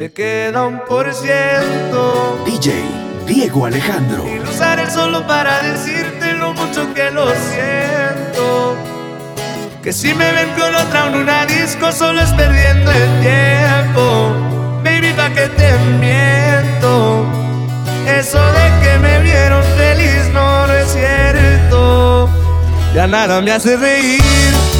Me queda un por ciento. DJ Diego Alejandro. Y lo usaré solo para decirte lo mucho que lo siento. Que si me ven con otra en una disco, solo es perdiendo el tiempo. Baby, pa' que te miento. Eso de que me vieron feliz no, no es cierto. Ya nada me hace reír.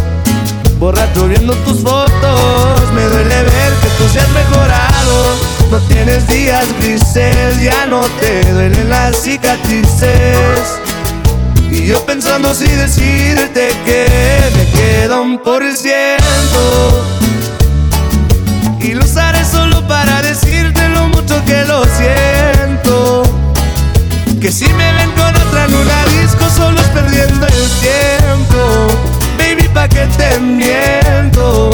Borracho viendo tus fotos, me duele ver que tú seas mejorado. No tienes días grises, ya no te duelen las cicatrices. Y yo pensando si decirte que me queda un por ciento. Y lo usaré solo para decirte lo mucho que lo siento. Que si me ven con otra en una disco, solo es perdiendo el tiempo pa' que te miento.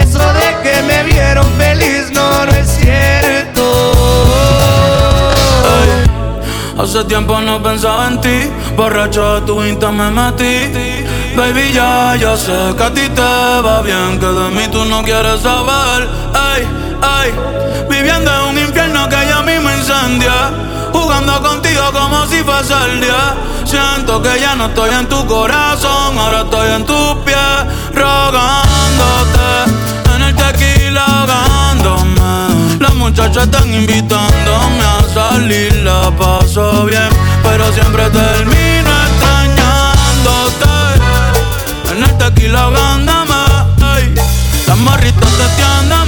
Eso de que me vieron feliz no, no es cierto. hace tiempo no pensaba en ti, borracho de tu insta me metí. Baby, ya, ya sé que a ti te va bien, que de mí tú no quieres saber. Ay, ay, viviendo en un infierno que ya mismo incendia. Como si fuese el día. Siento que ya no estoy en tu corazón, ahora estoy en tus pies, rogándote. En el tequila ahogándome. Las muchachas están invitándome a salir, la paso bien, pero siempre termino extrañándote. En el tequila ahogándome. Las morritas testeándome. Ey,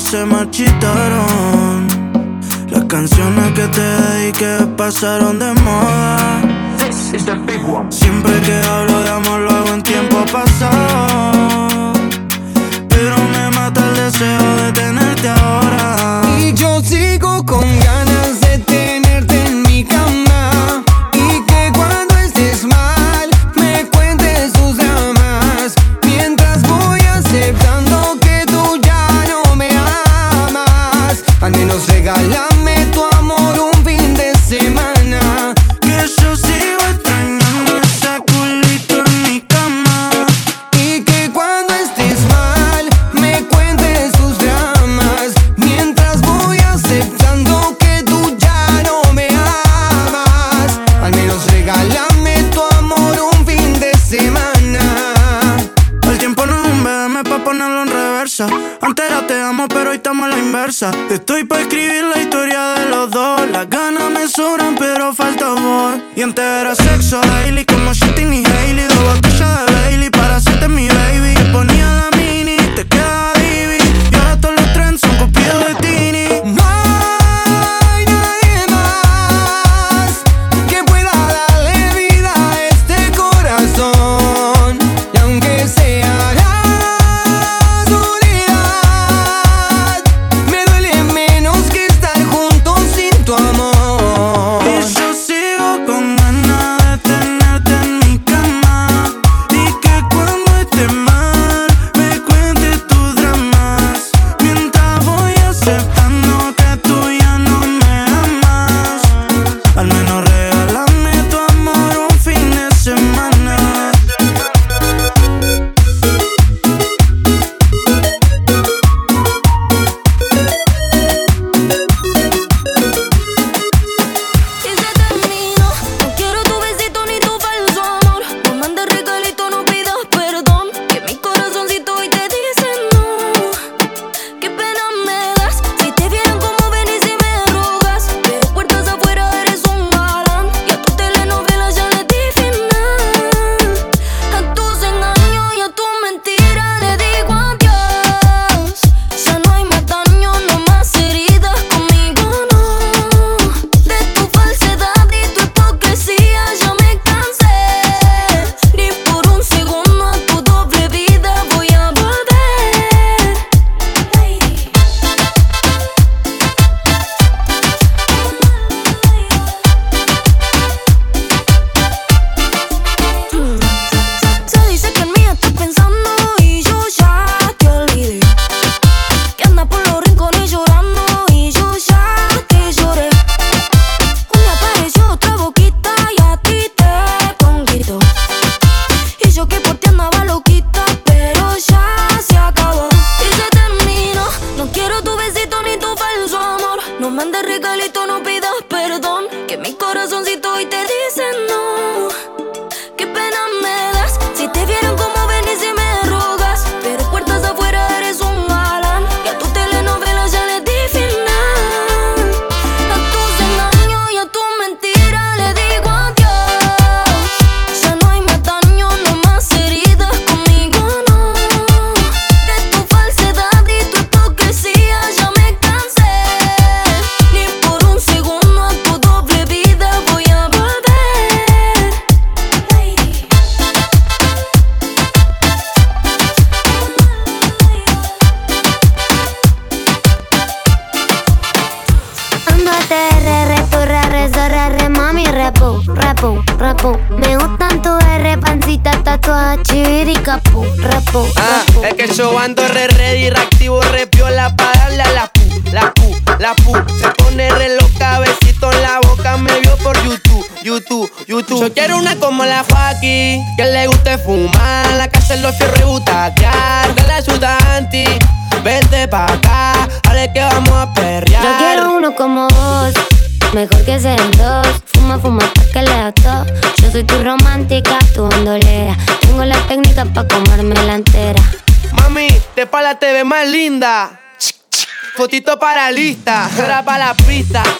se marchitaron. Las canciones que te dediqué pasaron de moda. This is the big one. Siempre que hablo de amor, lo hago en tiempo pasado.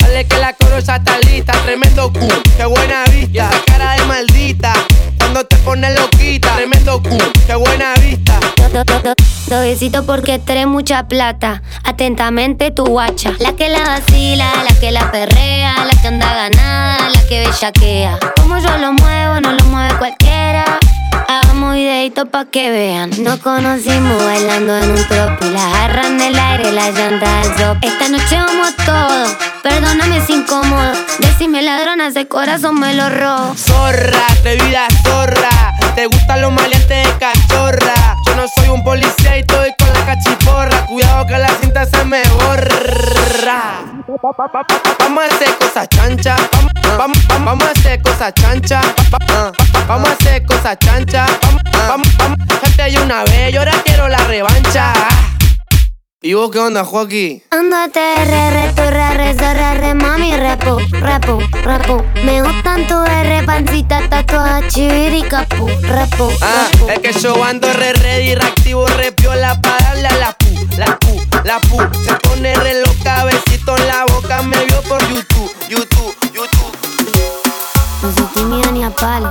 Dale que la corosa está lista. Tremendo Q, qué buena vista. Esa cara de maldita. Cuando te pones loquita. Tremendo Q, qué buena vista. Suavecito porque trae mucha plata. Atentamente tu guacha. La que la vacila, la que la perrea, la que anda ganada, la que bellaquea. Como yo lo muevo, no lo mueve cualquiera. Hagamos videito pa' que vean. Nos conocimos bailando en un trop y la agarran del aire, la llanta del drop. Esta noche vamos todo, perdóname si incómodo. Decime ladrona, ese corazón me lo robo. Zorra, te vida zorra. Te gustan los maleantes de cachorra. Yo no soy un policía y estoy con la cachiporra. Cuidado que la cinta se me borra. Vamos a hacer cosas chancha. Vamos, a hacer cosas chancha. Vamos a hacer cosas chancha. Vamos, vamos, una vez y ahora quiero la revancha. ¿Y vos qué onda, Joaquín? Ándate, re, re, tu, re, re, so, re, re, mami, repo, repo, repo. Me gustan tu R, pancita, tatuada, chiviri, capu, repo, Ah, repo. es que yo ando re ready, reactivo, re piola pa' darle a la pu, la pu, la pu. Se pone re loca, besito en la boca, me vio por YouTube, YouTube, tímida ni a palo.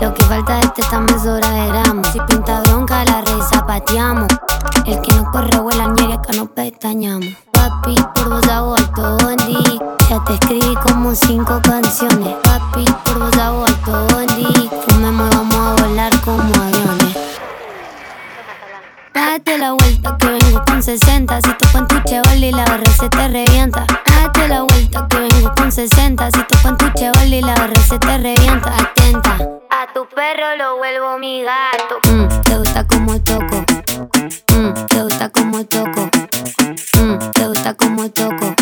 Lo que falta es esta mesura de gramos. Si pinta bronca, la re zapateamos. El que no corre vuela ni acá no pestañamos. Papi, por vos hago alto bondi. Ya te escribí como cinco canciones. Papi, por vos hago alto bondi. Date la vuelta que vengo con 60 Si toco en tu y la barra se te revienta. Date la vuelta que vengo con 60 Si toco en tu y la barra se te revienta. Atenta. A tu perro lo vuelvo mi gato. Mm, Te gusta como toco. Mm, Te gusta como toco. Mm, Te gusta como toco.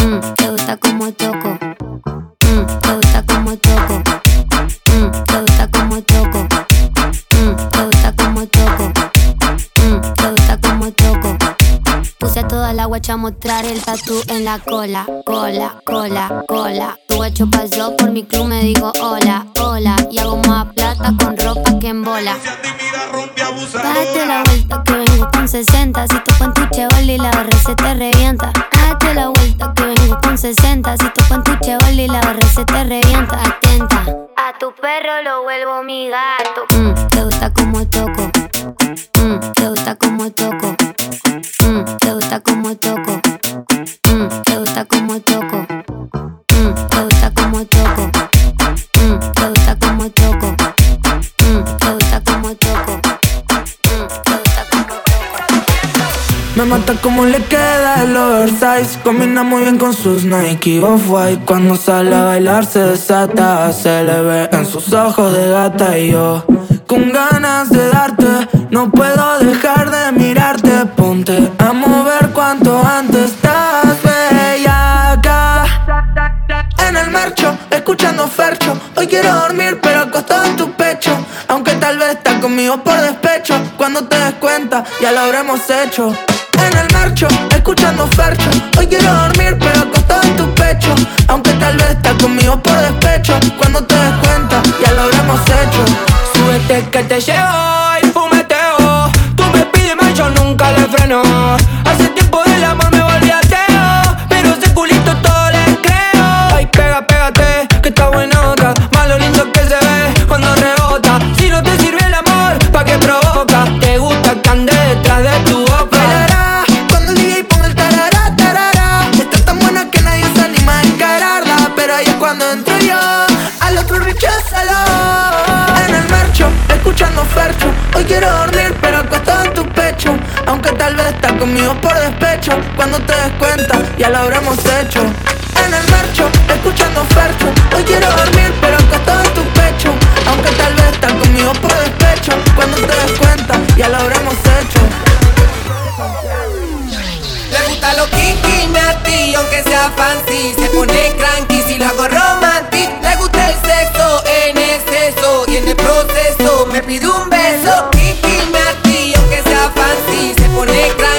Mm, Te gusta como toco. Mm, Te gusta como toco toda la guacha mostrar el tatu en la cola, cola, cola, cola. Tu guacho pasó por mi club, me dijo hola, hola. Y hago más plata con ropa que en bola. Date la vuelta que vengo con 60. Si toco en tu chevol y la barra se te revienta. Date la vuelta que vengo con 60. Si toco en tu chevol y la barra se te revienta. Atenta. A tu perro lo vuelvo mi gato. Mm, te gusta como toco. Mm, te gusta como toco. Mata como le queda el oversize Combina muy bien con sus Nike Off-White Cuando sale a bailar se desata Se le ve en sus ojos de gata Y yo con ganas de darte No puedo dejar de mirarte Ponte a mover cuanto antes Estás bella acá en el marcho, escuchando Fercho. Hoy quiero dormir, pero acostado en tu pecho. Aunque tal vez estás conmigo por despecho. Cuando te des cuenta, ya lo habremos hecho. En el marcho, escuchando Fercho. Hoy quiero dormir, pero acostado en tu pecho. Aunque tal vez estás conmigo por despecho. Cuando te des cuenta, ya lo habremos hecho. Súbete que te llevo y fumeteo. Tú me pides más, yo nunca le freno. Quiero dormir, pero acostado en tu pecho. Aunque tal vez estás conmigo por despecho. Cuando te des cuenta, ya lo habremos hecho. En el marcho, escuchando Fercho. Hoy quiero dormir, pero acostado en tu pecho. Aunque tal vez estás conmigo por despecho. Cuando te des cuenta, ya lo habremos hecho. Le gusta lo kinky, natty, aunque sea fancy Se pone cranky si lo hago romantic Le gusta el sexo en exceso y en el proceso me pide un beso conecta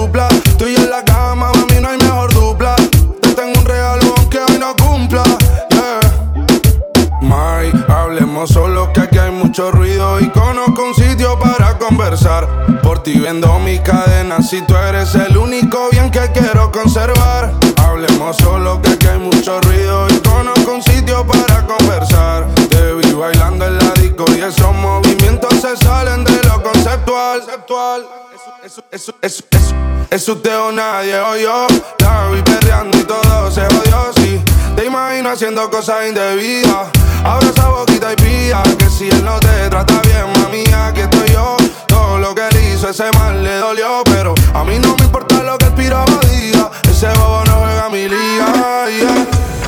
dupla. Tú y en la cama, mami, no hay mejor dupla. Te tengo un regalo aunque hoy no cumpla. Yeah. May, hablemos solo que aquí hay mucho ruido y conozco un sitio para conversar. Por ti vendo mi cadena si tú eres el único bien que quiero conservar. Hablemos solo que aquí hay mucho ruido y conozco un sitio para conversar. Te vi bailando en la disco y esos movimientos se salen de lo conceptual. conceptual. Eso, eso, eso, eso, es usted o nadie o yo. La vi perreando y todo se odió, sí. Te imagino haciendo cosas indebidas. Abre esa boquita y pía que si él no te trata bien, mami, aquí estoy yo. Todo lo que él hizo, ese mal le dolió, pero a mí no me importa lo que el piraba diga. Ese bobo no juega mi liga, yeah.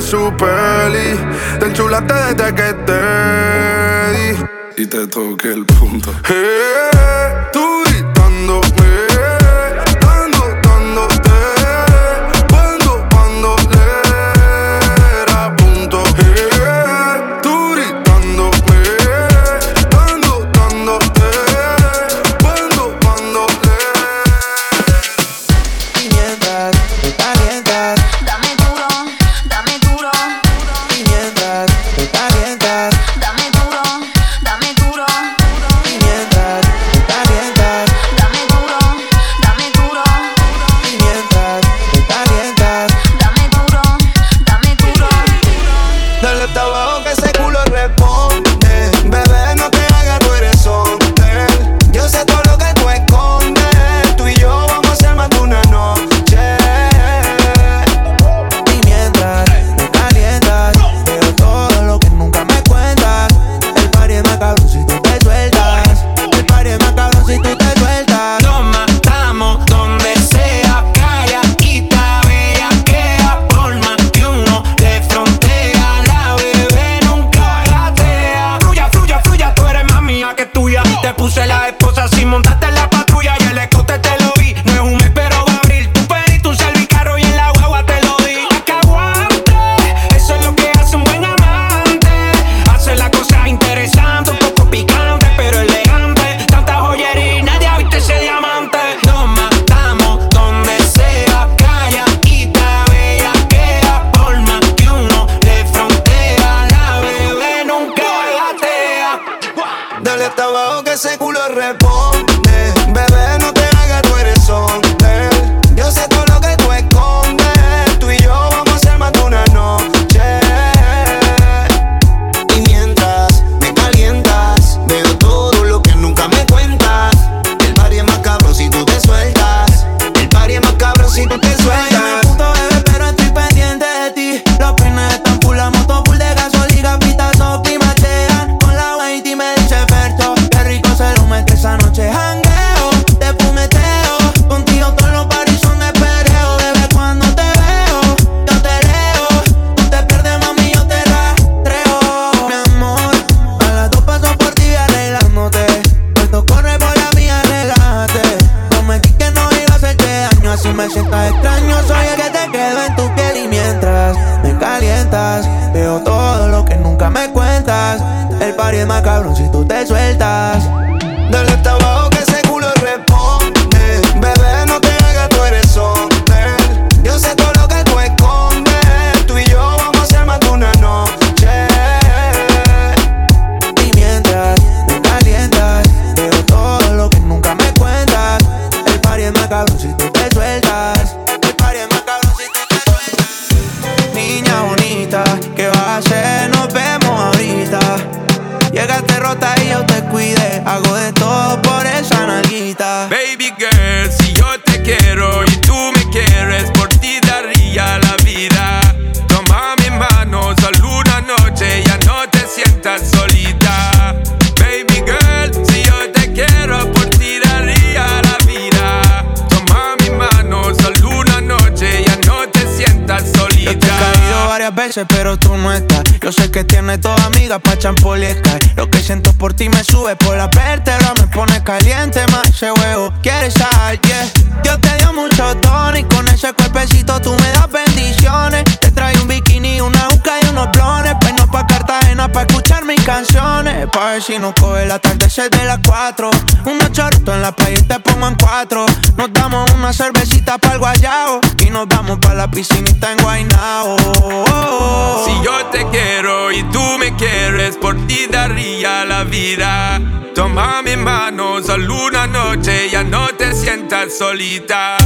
su peli. Te enchulaste desde que te di. Y te toqué el punto. Eh, tú que tienes toda amiga pa' champol. Lo que siento por ti me sube por la vértebra, me pone caliente más ese huevo. ¿Quieres sal? Yeah. Dios te dio mucho tono y con ese cuerpecito tú me das bendiciones. Te trae un bikini, una uca y unos blones. Pues no pa' escuchar mis canciones. Pa' ver si nos coge el atardecer de las 4. Unos choritos en la playa y te pongo en cuatro. Nos damos una cervecita para el guayao. Y nos vamos pa' la piscinita en Guaynao. Si yo te quiero y tú me quieres, por ti daría la vida. Toma mi mano, solo una noche, ya no te sientas solita.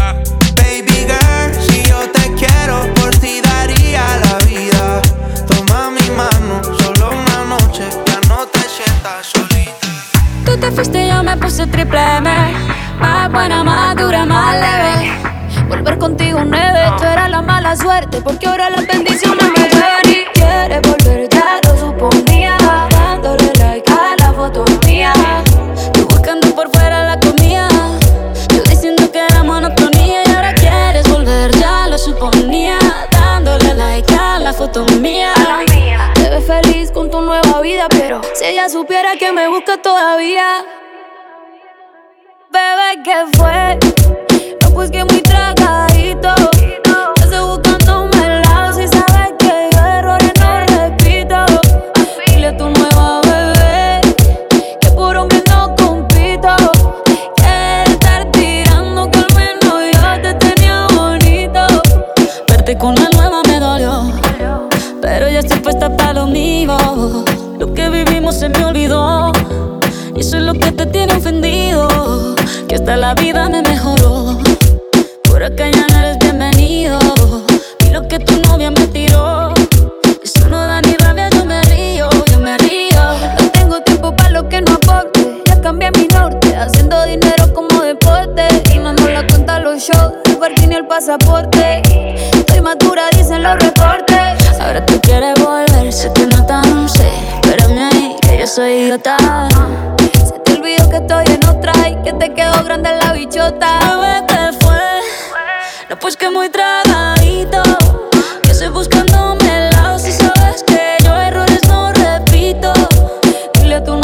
Baby girl, si yo te quiero, por ti daría la vida. Toma mi mano, solo una noche, ya no te sientas solita. Tú te fuiste y yo me puse triple M. Más buena, más dura, más leve. Volver contigo nueve, tú eras la mala suerte. Porque ahora las bendiciones me ven y quieres volver, ya lo suponía. Pero si ella supiera que me busca todavía. Bebé, ¿qué fue? No, pues que muy tragadito. Estás buscándome el lado si sabes que yo errores no repito. Dile a tu nueva bebé que por hombre no compito. Que estar tirando que al menos yo te tenía bonito. Verte con la que te tiene ofendido. Que hasta la vida me mejoró. Por acá ya no eres bienvenido. Y lo que tu novia me tiró. Eso no da ni rabia, yo me río, yo me río. No tengo tiempo para lo que no aporte. Ya cambié mi norte, haciendo dinero como deporte. Y no nos la cuenta los shows, el parking el pasaporte. Estoy madura, dicen los reportes. Ahora tú quieres volver, sé que no tan sé. Espérame ahí, que yo soy idiota. Se te olvidó que estoy en otra y que te quedó grande la bichota. Bebé, ¿qué fue? No, pues que muy tragadito. Que estoy buscándome el lado si sabes que yo errores no repito. Dile a tu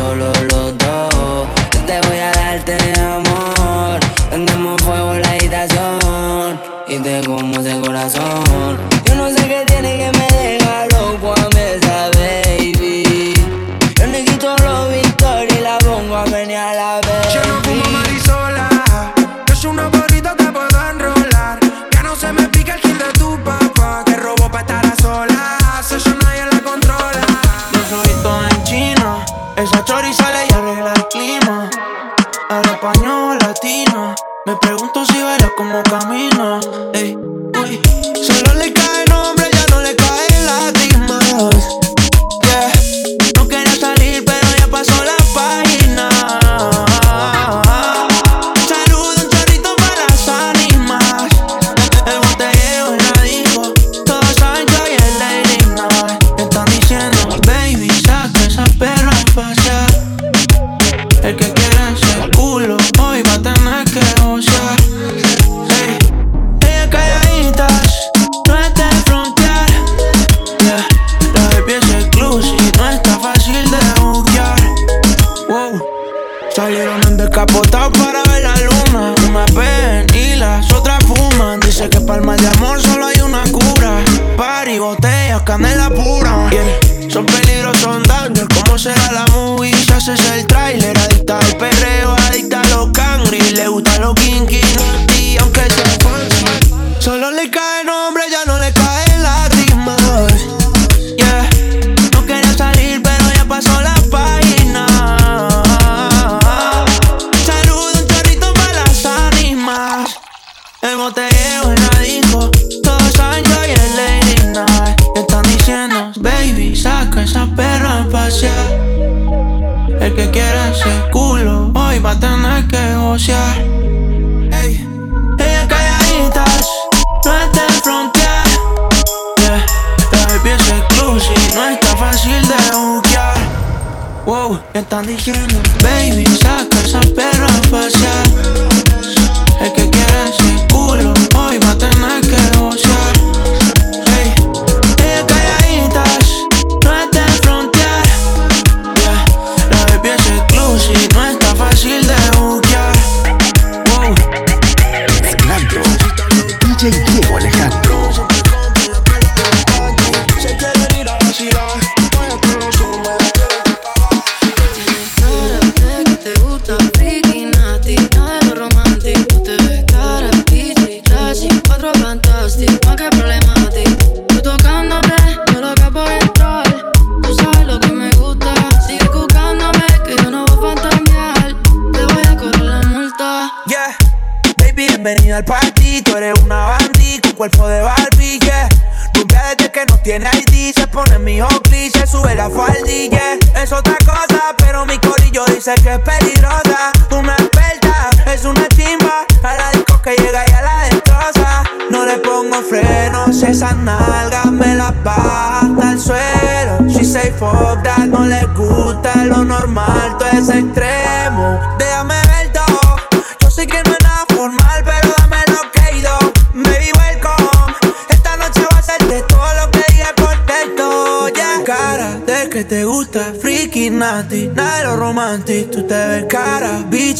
solo lo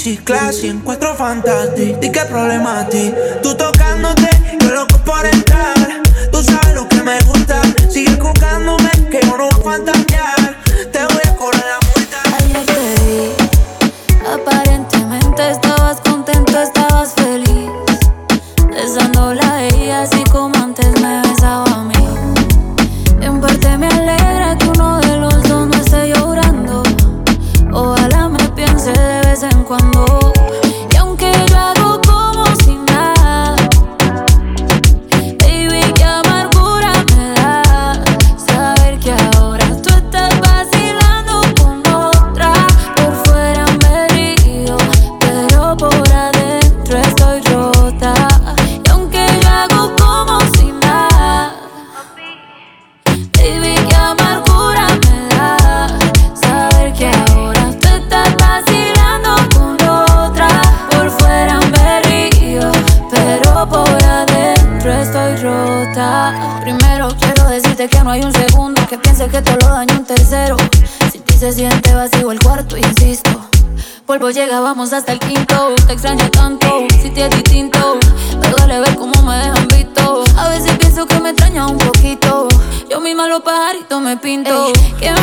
Gucci, classy, encuentro fantástico. ¿Y qué problema a ti? Tú me pinto. que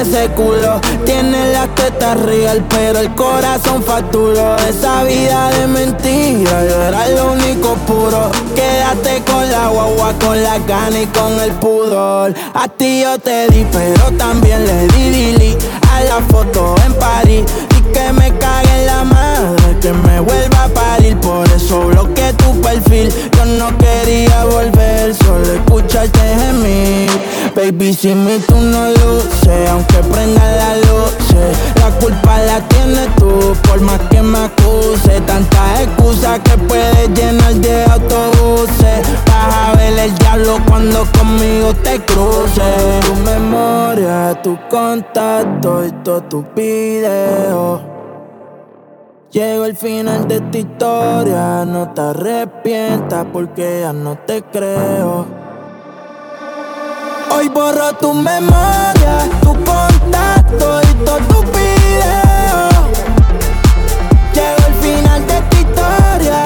ese culo. Tiene las tetas real, pero el corazón facturó. Esa vida de mentira, era lo único puro. Quédate con la guagua, con la gana y con el pudor. A ti yo te di, pero también le di dili. A la foto en París, y que me cague en la mano que me vuelva a parir. Por eso bloqueé tu perfil. Yo no quería volver, solo escucharte gemir. Baby, sin mí tú no luces, aunque prenda la luz. La culpa la tienes tú, por más que me acuse. Tantas excusas que puedes llenar de autobuses. Vas a ver el diablo cuando conmigo te cruce. Tu memoria, tu contacto y todo tu video Llegó el final de esta historia, no te arrepientas porque ya no te creo. Hoy borro tu memoria, tu contacto y todo tu video. Llegó el final de esta historia.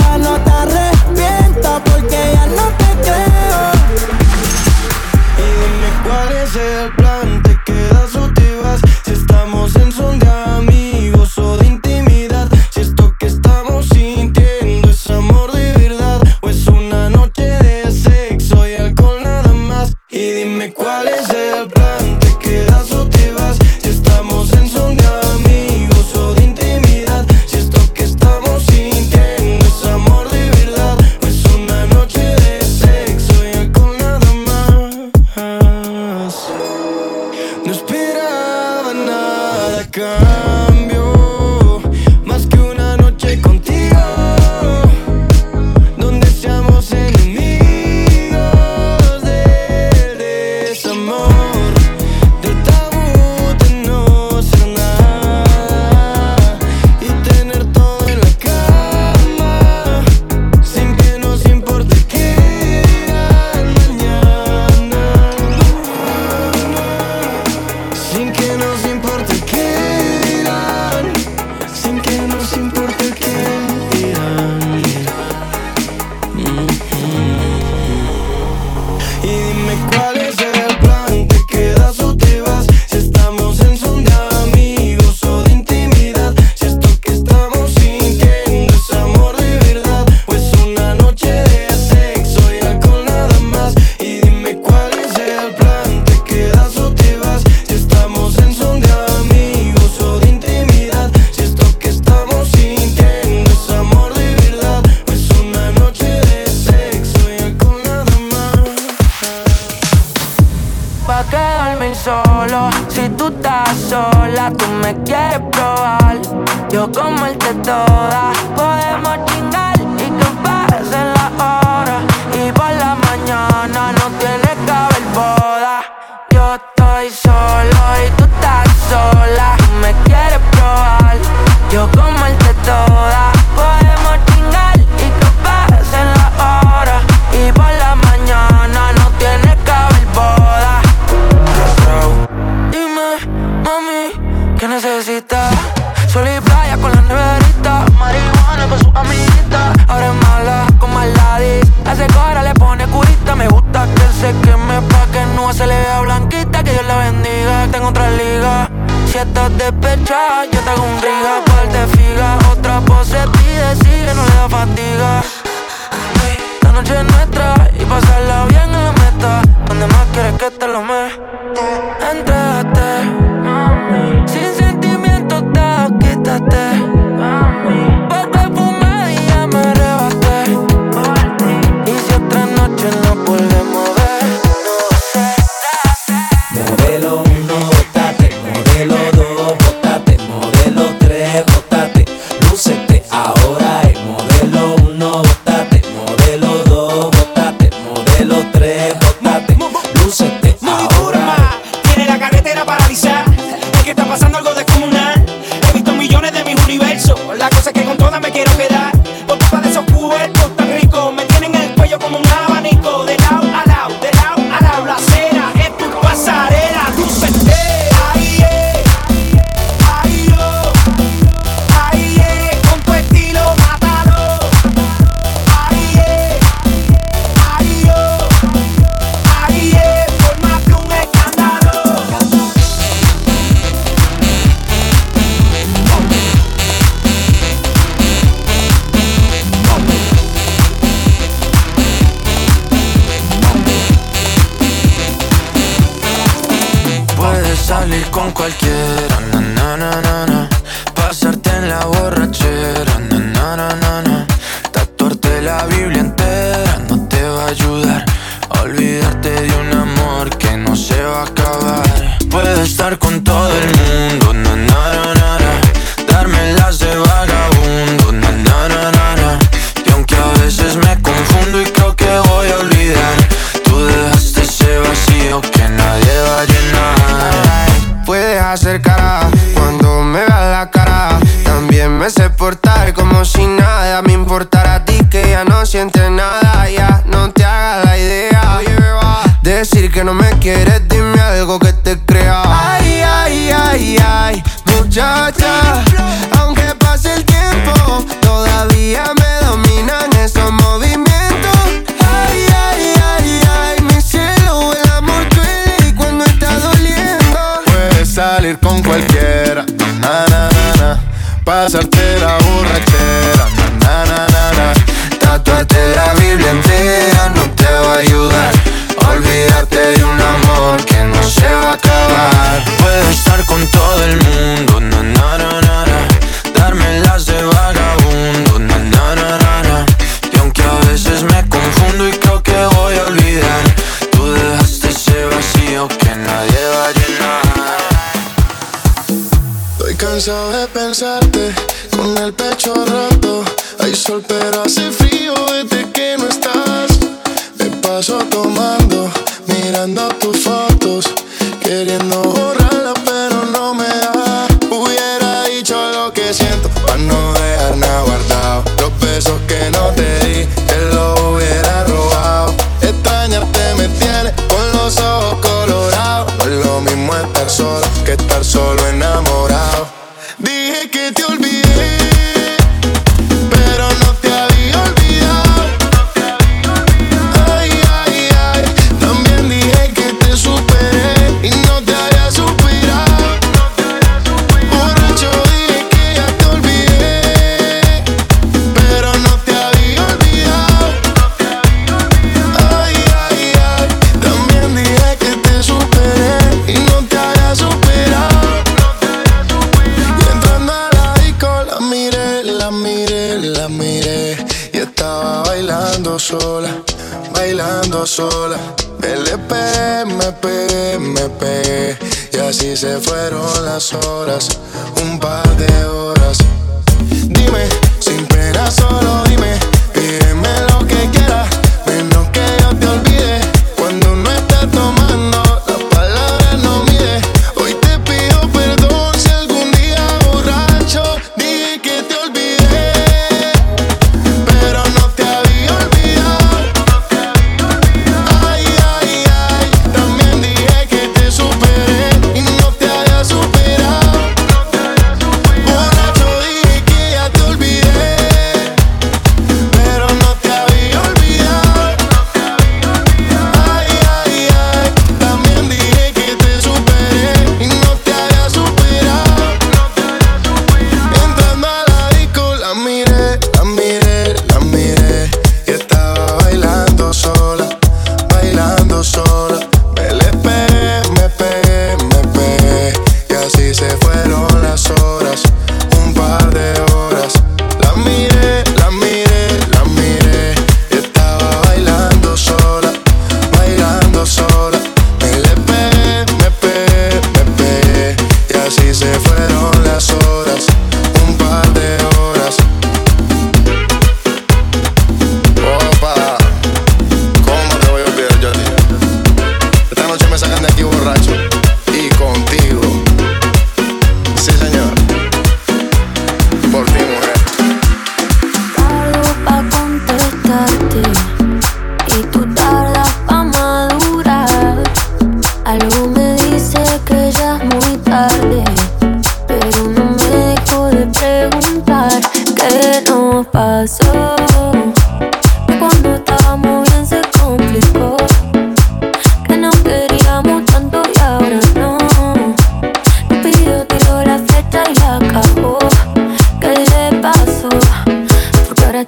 las horas.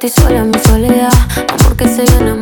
ti sola en mi soledad. No porque se viene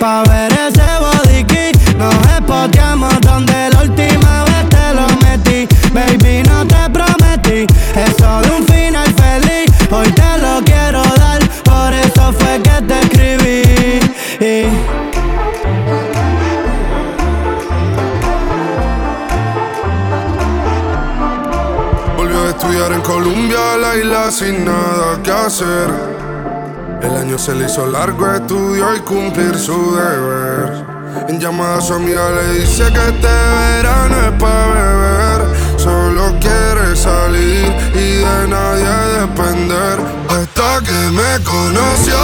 Pa' ver ese bodiquí. Nos espoteamos donde la última vez te lo metí. Baby, no te prometí es solo un final feliz. Hoy te lo quiero dar Por eso fue que te escribí. Y Volvió a Estudiar en Colombia, la isla sin nada que hacer. Se le hizo largo, estudió y cumplir su deber. En llamada a su amiga le dice que este verano es pa' beber. Solo quiere salir y de nadie depender. Hasta que me conoció,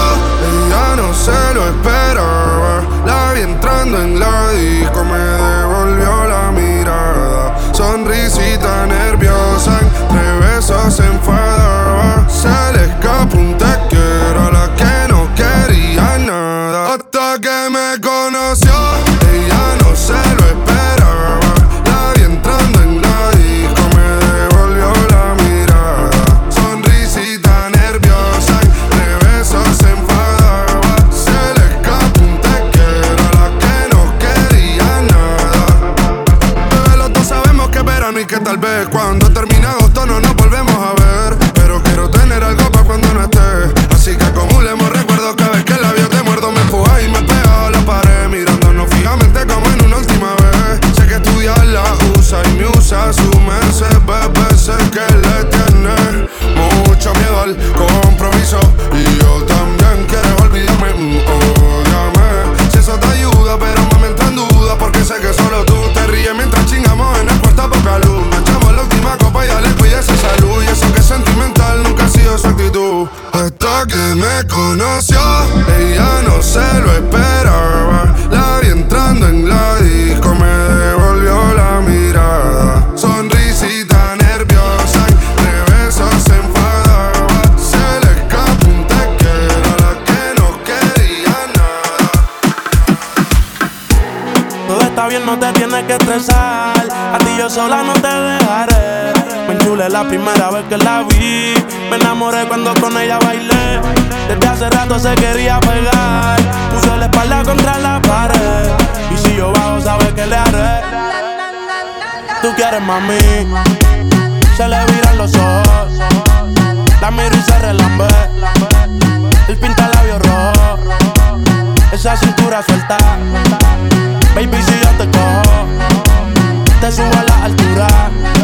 ella no se lo esperaba. La vi entrando en la disco, me devolvió la mirada. Sonrisita nerviosa, entre besos se enfadaba. Se le escapó un hace rato se quería pegar. Puso la espalda contra la pared. Y si yo bajo, sabes que le haré. Tú quieres mami. Se le viran los ojos. La miro y se relambe. El pinta labios rojo. Esa cintura suelta. Baby, si yo te cojo, te subo a la altura.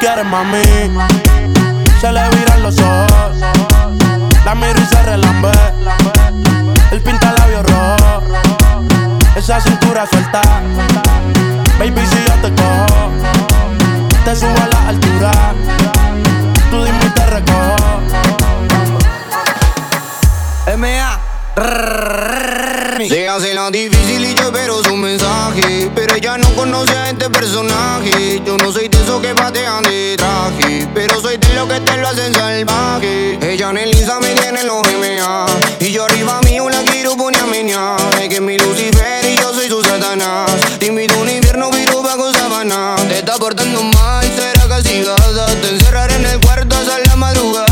quieres mami. Se le viran los ojos. La miro y se relambe. El pinta labios rojo. Esa cintura suelta. Baby, si yo te cojo, te subo a la altura. Tú dime y te recojo. M.A. Se hace la difícil y yo espero su mensaje. Pero ella no conoce a este personaje. Yo no soy de esos que patean de traje. Pero soy de los que te lo hacen salvaje. Ella en el Insta me tiene en los MA Y yo arriba mío la quiero poner a Es que mi Lucifer y yo soy su Satanás. Te invito un invierno vivo bajo sabana. Te está portando mal, será castigada. Te encerraré en el cuarto hasta la madrugada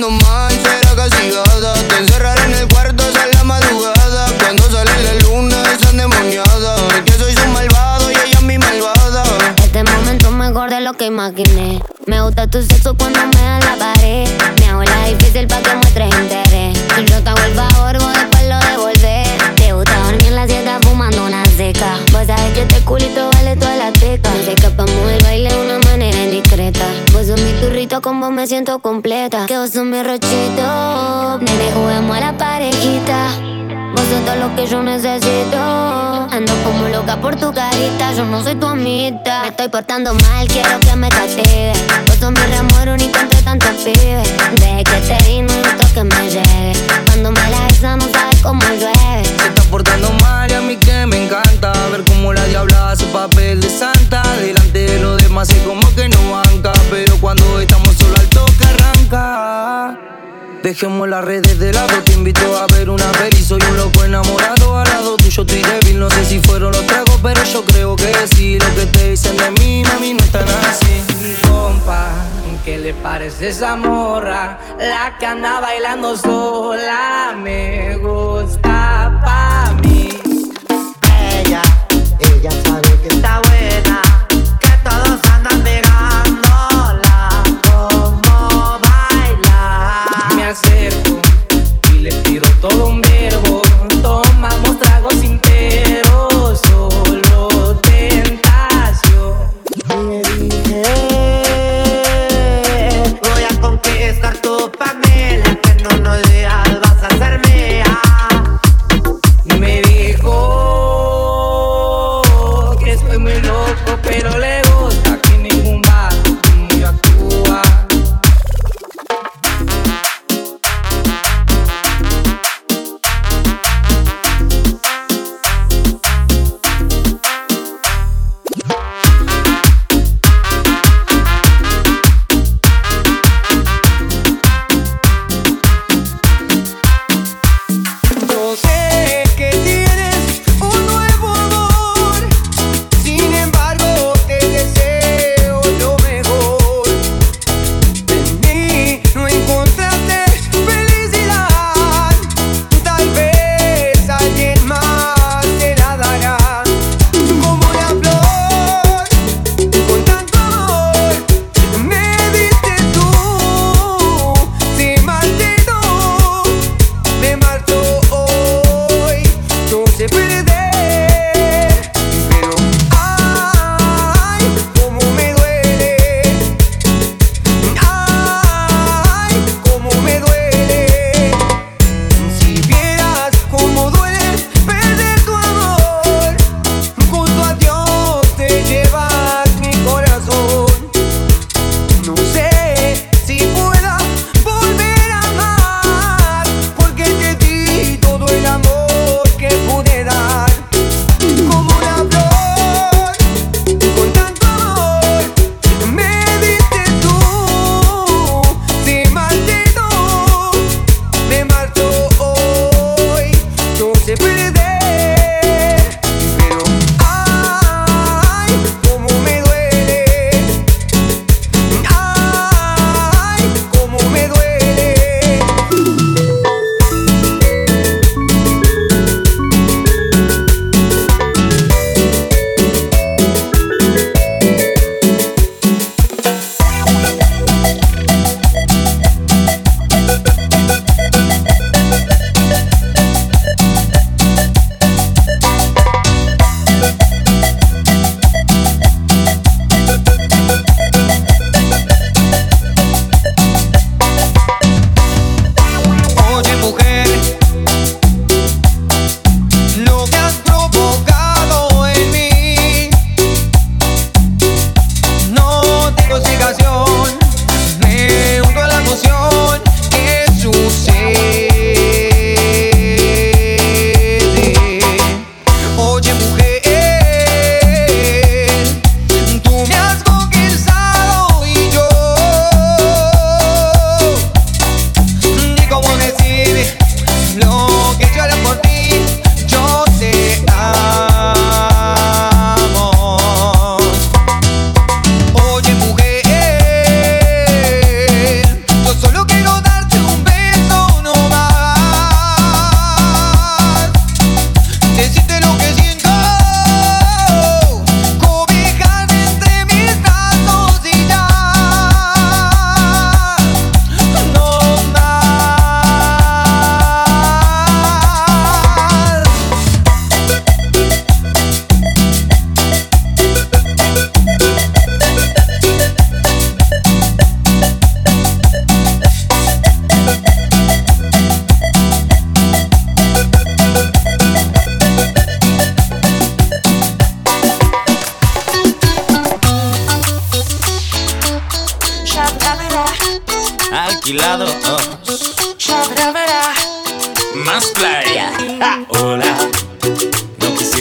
portando mal, será castigada Te encerraré en el cuarto hasta la madrugada Cuando sale la luna es endemoniada Que soy su malvado y ella mi malvada Este momento mejor de lo que imaginé. Me gusta tu sexo cuando me da la pared. Me hago la difícil pa' que muestres interés. Y yo te hago el favor, vos después lo devolver. Te gusta dormir en la siesta fumando una seca. Vos sabés que este culito vale toda la teca. Nos escapamos del baile una mi turrito, con vos me siento completa. Que vos sos mi rochito. Nene, juguemos a la parejita. Vos sos todo lo que yo necesito. Ando como loca por tu carita, yo no soy tu amita. Me estoy portando mal, quiero que me castigue. Dejemos las redes de lado, te invito a ver una peli. Soy un loco enamorado, al lado tuyo estoy débil. No sé si fueron los tragos, pero yo creo que sí. Lo que te dicen de mí, a mí no es tan así. Mi compa, ¿qué le parece esa morra? La que anda bailando sola Me gusta pa' mí. Ella, ella sabe que está buena.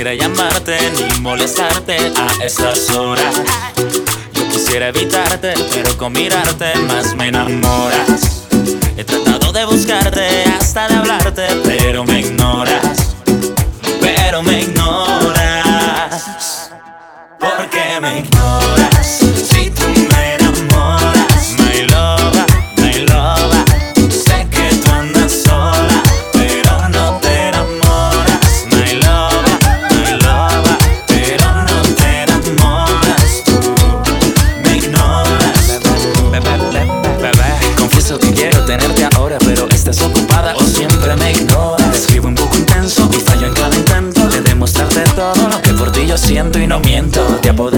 quisiera llamarte ni molestarte a estas horas. Yo quisiera evitarte, pero con mirarte más me enamoras. He tratado de buscarte hasta de hablarte, pero me ignoras. Pero me ignoras.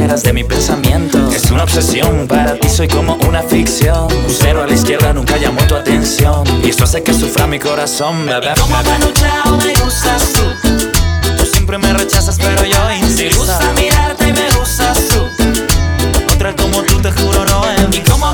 de mi pensamiento. Es una obsesión, para ti soy como una ficción. Un cero a la izquierda nunca llamó tu atención. Y esto hace que sufra mi corazón, bebé. Como manuchao me gustas tú. Tú siempre me rechazas pero yo insisto Me gusta mirarte y me gustas tú. Otra como tú te juro no es Y como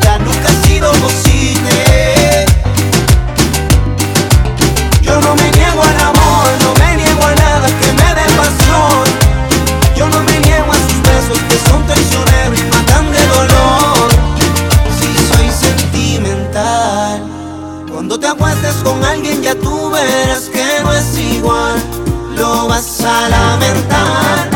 Yo no me niego al amor, no me niego a nada que me dé pasión. Yo no me niego a sus besos que son traicioneros y matan de dolor. Si soy sentimental Cuando te apuestes con alguien ya tú verás que no es igual. Lo vas a lamentar.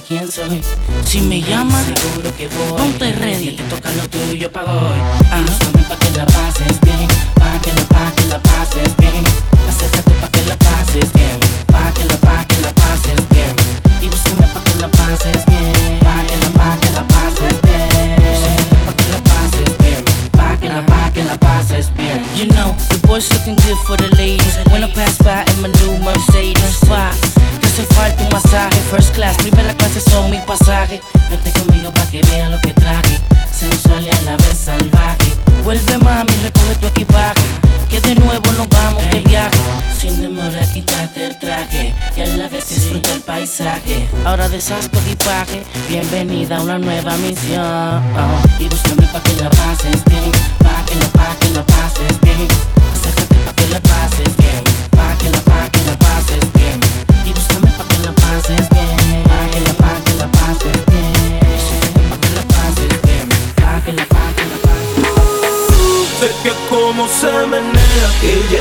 Sabe quién soy. Si me llama, seguro que voy. Ponte ready, te toca lo tuyo pa' hoy. Ah, búscame pa' que la pases bien, pa' que la, pa' que la pases bien. Acércate pa' que la pases bien, pa' que la, pa' que la pases bien. Y búscame pa' que la pases bien, pa' que la, pa' que la pases bien. Pa' que la pases bien, pa' que la, pa' que la pases bien. You know, the boys looking good for the ladies. When I pass by in my new Mercedes, why? Te hace falta un masaje, first class, primera mi pasaje. Vete conmigo pa' que vea lo que traje, sensual y a la vez salvaje. Vuelve mami, recoge tu equipaje, que de nuevo nos vamos de viaje. Sin demora quítate el traje y a la vez disfruta el paisaje. Ahora deshaz tu equipaje, bienvenida a una nueva misión. Y búscame pa' que la pases bien, pa' que la, pa' que la pases bien.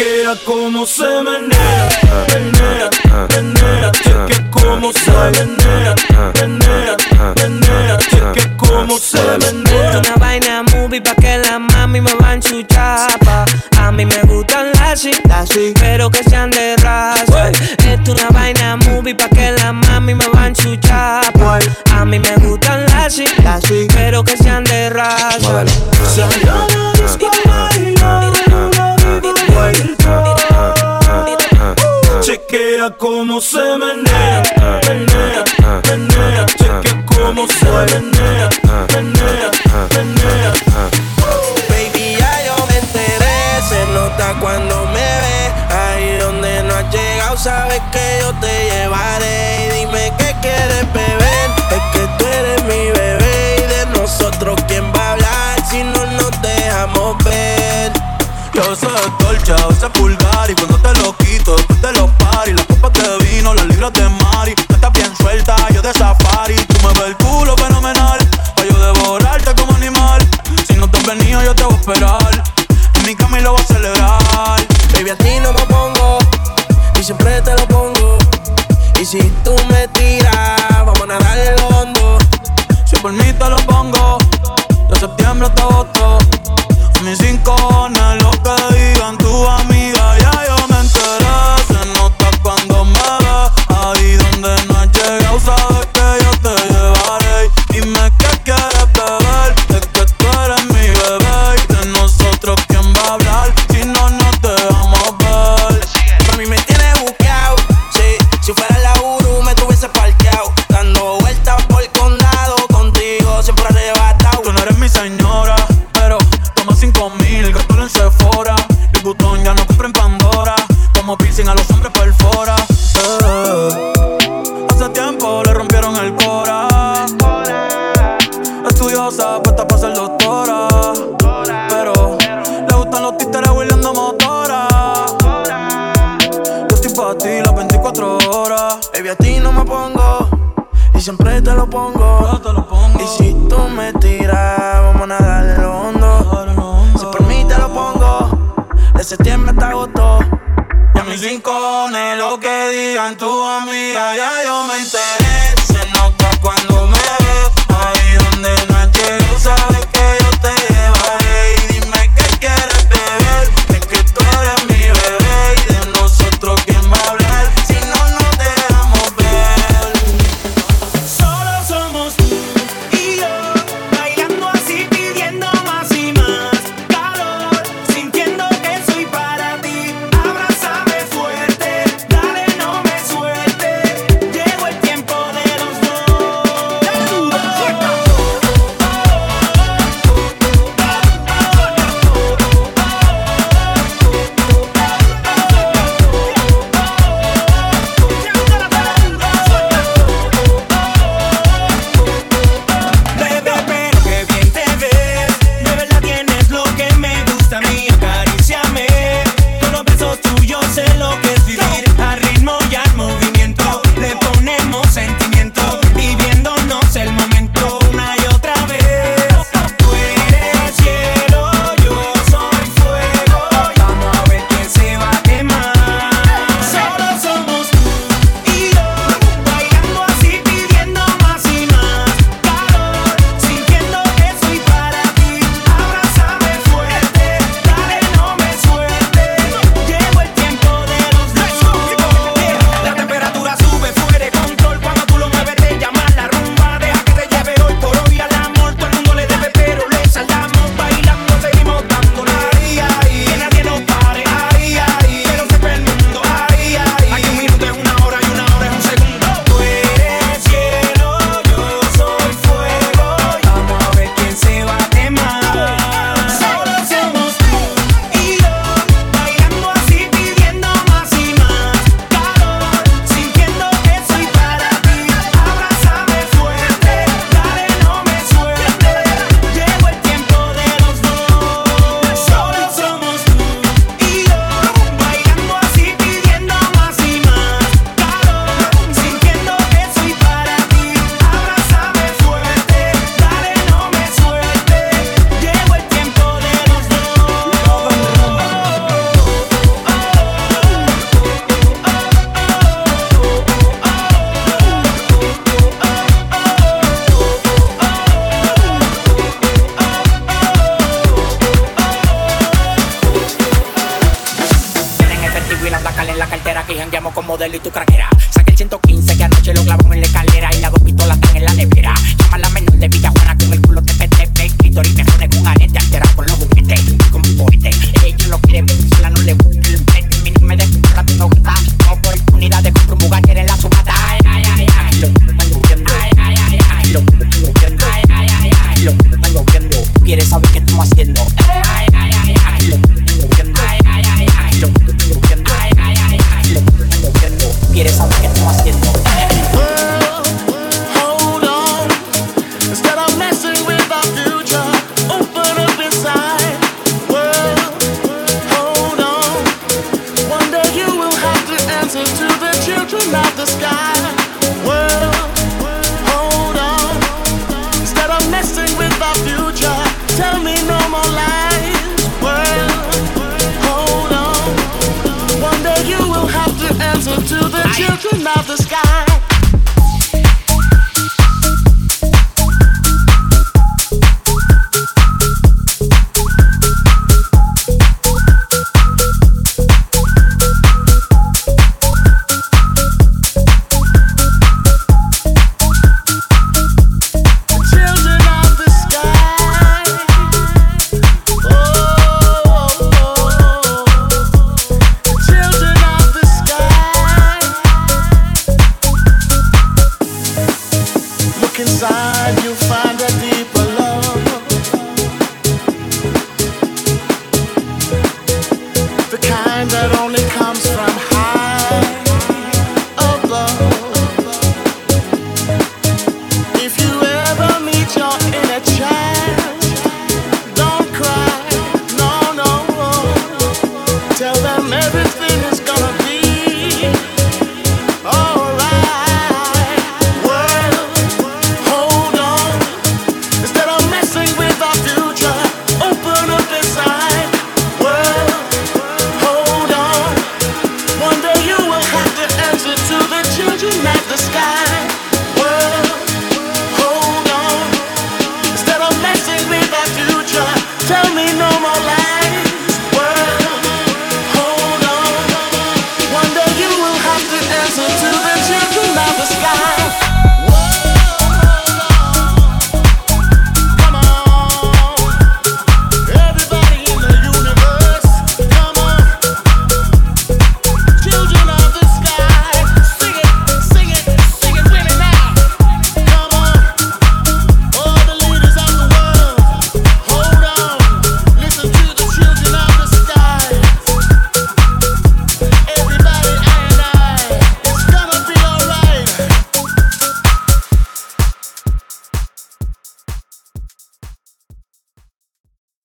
Chequea cómo se menea, menea, menea Chequea cómo se menea, menea, menea Chequea cómo se menea Una vaina movie pa' que la mami me va a enchuchar pa. A mí me gustan las así, pero que sean de raza. Esto una vaina movie pa' que la mami me va a enchuchar pa. A mí me gustan las así, pero que sean de raza. Salió Chequea cómo se menea, menea, menea Chequea cómo se menea, menea, menea Baby, ya yo me enteré, se nota cuando me ve. Ahí donde no has llegado, sabes que yo te llevaré. Y dime qué quieres beber, es que tú eres mi bebé. Y de nosotros, ¿quién va a hablar si no nos dejamos ver? Yo soy dolce, veces vulgar Y cuando te lo quito, después de yo de safari Tú me ves el culo fenomenal Pa' yo devorarte como animal Si no te has venido, yo te voy a esperar En mi cama y lo voy a celebrar Baby, a ti no me pongo, y siempre te lo pongo. Y si tú me tiras, vamos a nadar el hondo. Si por mí te lo pongo De septiembre hasta agosto. Mis cinco